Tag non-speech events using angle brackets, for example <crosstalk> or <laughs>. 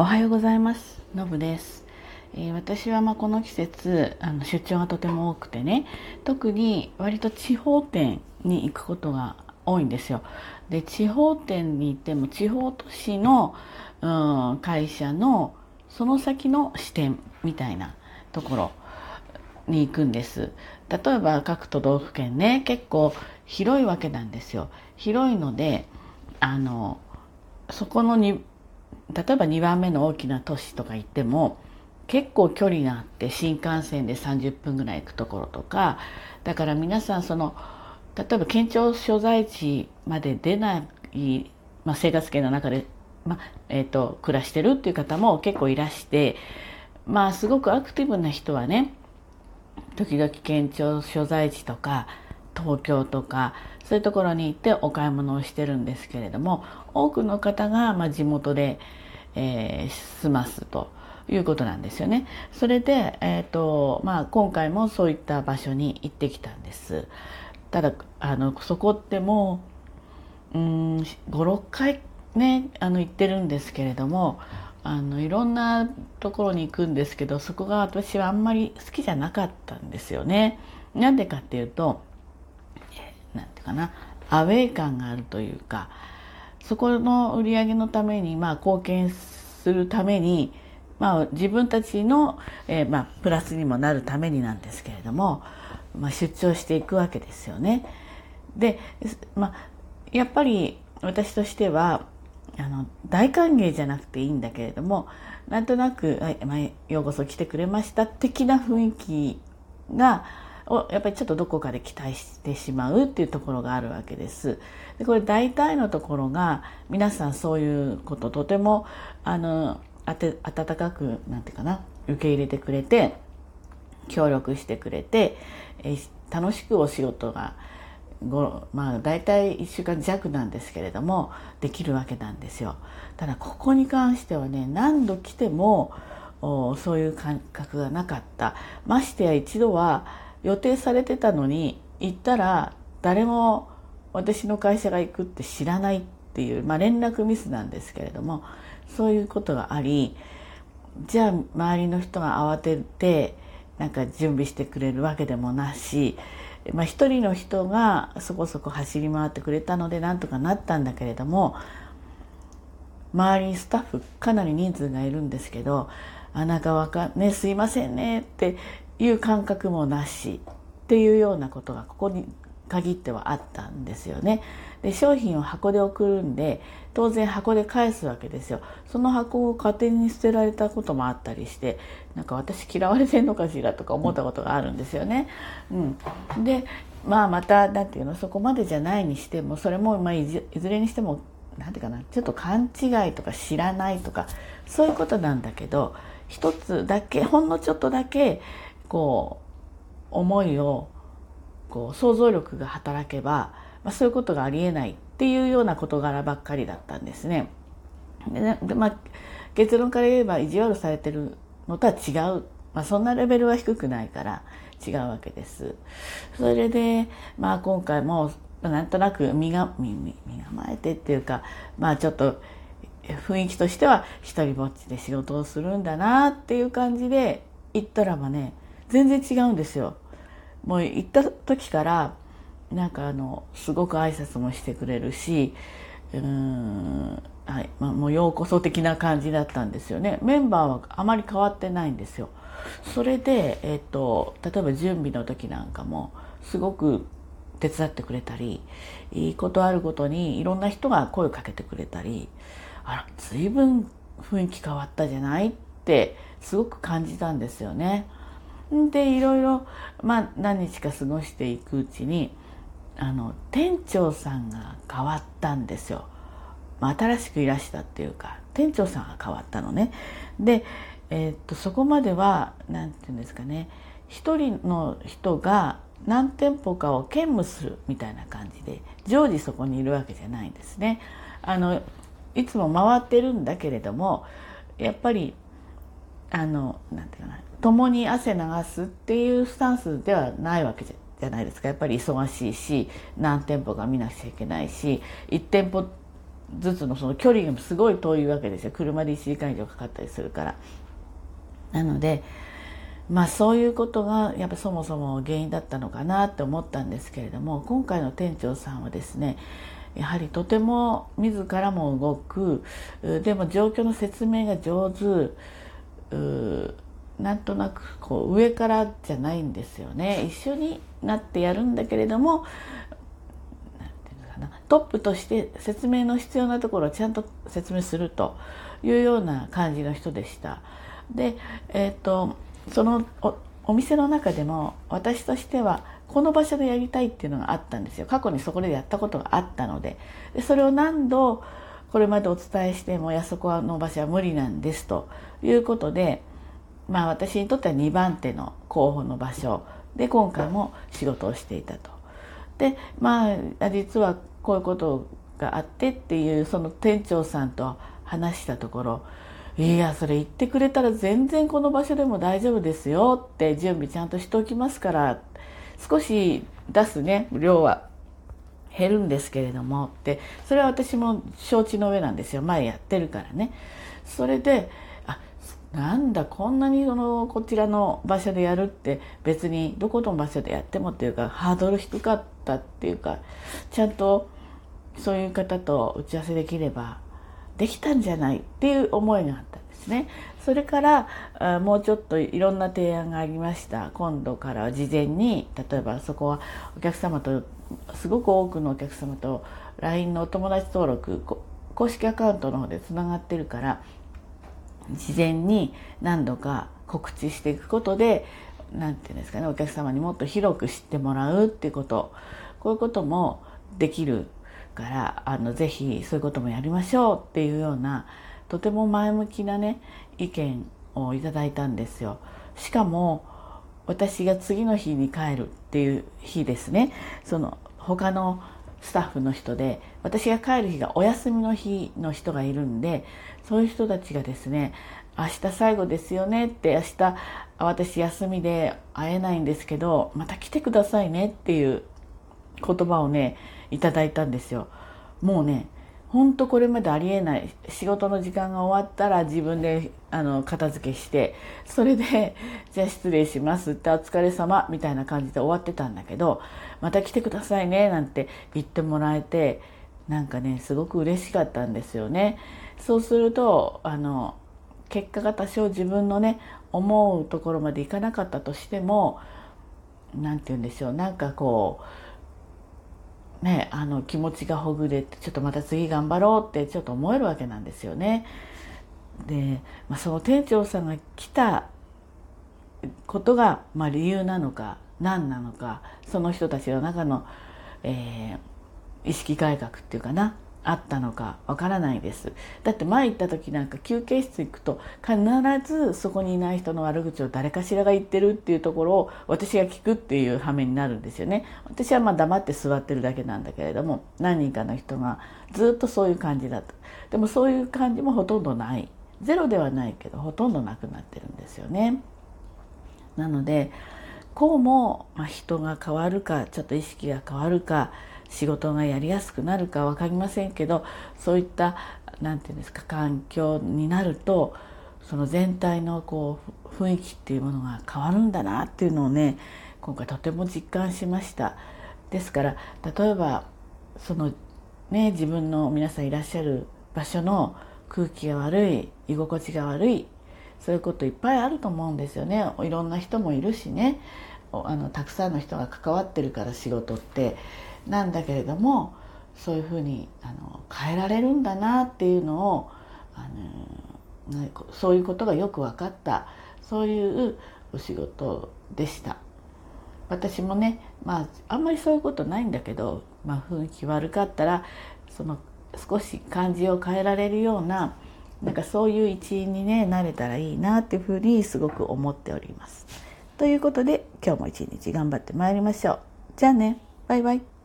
おはようございます。のぶです、えー、私はまこの季節あの出張がとても多くてね。特に割と地方店に行くことが多いんですよ。で地方店に行っても地方都市の、うん、会社のその先の支店みたいなところに行くんです。例えば各都道府県ね結構広いわけなんですよ。広いのであのそこのに例えば2番目の大きな都市とか行っても結構距離があって新幹線で30分ぐらい行くところとかだから皆さんその例えば県庁所在地まで出ない、まあ、生活圏の中で、まあえーと、暮らしてるっていう方も結構いらしてまあすごくアクティブな人はね時々県庁所在地とか東京とかそういうところに行ってお買い物をしてるんですけれども多くの方がま地元で、えー、済ますということなんですよね。それで、えーとまあ、今回もそういった場所に行ってきたんです。ただあのそこってもう56回ねあの行ってるんですけれどもあのいろんなところに行くんですけどそこが私はあんまり好きじゃなかったんですよね。なんでかっていうと何て言うかなアウェー感があるというかそこの売り上げのためにまあ貢献するためにまあ、自分たちの、えー、まあ、プラスにもなるためになんですけれども、まあ、出張していくわけですよね。で、まあ、やっぱり私としてはあの大歓迎じゃなくていいんだけれどもなんとなく、はいまあ、ようこそ来てくれました的な雰囲気がをやっぱりちょっとどこかで期待してしまうっていうところがあるわけです。でこれ大体のところが皆さんそういうこととてもあのあて温かくなんていうかな受け入れてくれて協力してくれて、え楽しくお仕事がごまあ大体1週間弱なんですけれどもできるわけなんですよ。ただここに関してはね何度来てもそういう感覚がなかったましてや一度は予定されてたのに行ったら誰も私の会社が行くって知らないっていう、まあ、連絡ミスなんですけれどもそういうことがありじゃあ周りの人が慌ててなんか準備してくれるわけでもなし、まあ、一人の人がそこそこ走り回ってくれたのでなんとかなったんだけれども周りにスタッフかなり人数がいるんですけど「あなんかわかねすいませんね」っていう感覚もなしっていうようなことがここに限ってはあったんですよね。で商品を箱で送るんで当然箱で返すわけですよ。その箱を勝手に捨てられたこともあったりしてなんか私嫌われてんのかしらとか思ったことがあるんですよね。うん、でまあまた何て言うのそこまでじゃないにしてもそれも、まあ、いずれにしても何て言うかなちょっと勘違いとか知らないとかそういうことなんだけど一つだけほんのちょっとだけこう思いをこう想像力が働けば、まあ、そういうことがありえないっていうような事柄ばっかりだったんですね。でまあ、結論から言えば意地悪されてるのとは違う、まあ、そんなレベルは低くないから違うわけです。それで、まあ、今回もなんとなく身が身身構えてっていうか、まあ、ちょっと雰囲気としては一人ぼっちで仕事をするんだなっていう感じで行ったらばね全然違うんですよ。もう行った時からなんかあのすごく挨拶もしてくれるしうんはいまあ、もうようこそ的な感じだったんですよねメンバーはあまり変わってないんですよそれで、えっと、例えば準備の時なんかもすごく手伝ってくれたりいいことあるごとにいろんな人が声をかけてくれたりあら随分雰囲気変わったじゃない？ってすごく感じたんですよね。でいろいろ、まあ、何日か過ごしていくうちにあの店長さんが変わったんですよ、まあ、新しくいらしたっていうか店長さんが変わったのねで、えー、っとそこまでは何て言うんですかね一人の人が何店舗かを兼務するみたいな感じで常時そこにいるわけじゃないんですね。あのいつも回ってるんだけれどもやっぱりあのなんていうかな共に汗流すっていうスタンスではないわけじゃないですか。やっぱり忙しいし何店舗か見なくちゃいけないし1店舗ずつのその距離がすごい遠いわけですよ。車で1時間以上かかったりするから。なのでまあそういうことがやっぱそもそも原因だったのかなって思ったんですけれども今回の店長さんはですねやはりとても自らも動くでも状況の説明が上手なんとなくこう上からじゃないんですよね。一緒になってやるんだけれどもトップとして説明の必要なところをちゃんと説明するというような感じの人でした。で、えーと、そのお店の中でも私としてはこの場所でやりたいっていうのがあったんですよ。過去にそこでやったことがあったので。でそれを何度これまでお伝えしてもいやそこの場所は無理なんですということでまあ私にとっては2番手の候補の場所。で今回も仕事をしていたと。でまあ実はこういうことがあってっていうその店長さんと話したところいやそれ言ってくれたら全然この場所でも大丈夫ですよって準備ちゃんとしておきますから少し出すね量は減るんですけれどもってそれは私も承知の上なんですよ。前やってるからね。それでなんだこんなにそのこちらの場所でやるって別にどこの場所でやってもっていうかハードル低かったっていうかちゃんとそういう方と打ち合わせできればできたんじゃないっていう思いがあったんですね。それからもうちょっといろんな提案がありました今度からは事前に例えばそこはお客様とすごく多くのお客様と LINE のお友達登録公式アカウントの方でつながってるから事前に何度か告知していくことで何て言うんですかねお客様にもっと広く知ってもらうっていうことこういうこともできるからあのぜひそういうこともやりましょうっていうようなとても前向きなね意見をいただいたんですよ。しかも私が次の日に帰るっていう日ですねその他のスタッフの人で私が帰る日がお休みの日の人がいるんでそういう人たちがですね明日最後ですよねって明日私休みで会えないんですけどまた来てくださいねっていう言葉をねいただいたんですよ。もうねほんとこれまでありえない仕事の時間が終わったら自分であの片付けしてそれで <laughs> じゃあ失礼しますってお疲れ様みたいな感じで終わってたんだけどまた来てくださいねなんて言ってもらえてなんかねすごく嬉しかったんですよね。そうするとあの結果が多少自分のね思うところまでいかなかったとしても何て言うんでしょうなんかこうね、あの気持ちがほぐれてちょっとまた次頑張ろうってちょっと思えるわけなんですよね。で、まあ、その店長さんが来たことが、まあ、理由なのか何なのかその人たちの中の、えー、意識改革っていうかなあったのかわからないです。だって前行った時なんか休憩室行くと必ずそこにいない人の悪口を誰かしらが言ってるっていうところを私が聞くっていう羽目になるんですよね。私はまあ黙って座ってるだけなんだけれども何人かの人がずっとそういう感じだった。でもそういう感じもほとんどない。ゼロではないけどほとんどなくなってるんですよね。なのでこうも、まあ、人が変わるかちょっと意識が変わるか仕事がやりやすくなるか分かりませんけどそういった何て言うんですか環境になるとその全体のこう雰囲気っていうものが変わるんだなっていうのをね今回とても実感しました。ですから例えばそのね自分の皆さんいらっしゃる場所の空気が悪い居心地が悪いそういうこといっぱいあると思うんですよね。いろんな人もいるしね。あのたくさんの人が関わってるから仕事って。なんだけれどもそういうふうにあの変えられるんだなっていうのをあのそういうことがよく分かったそういうお仕事でした。私もねまああんまりそういうことないんだけど、まあ、雰囲気悪かったらその少し感じを変えられるようななんかそういう一員にねなれたらいいなっていうふうにすごく思っております。ということで今日も一日頑張ってまいりましょう。じゃあねバイバイ。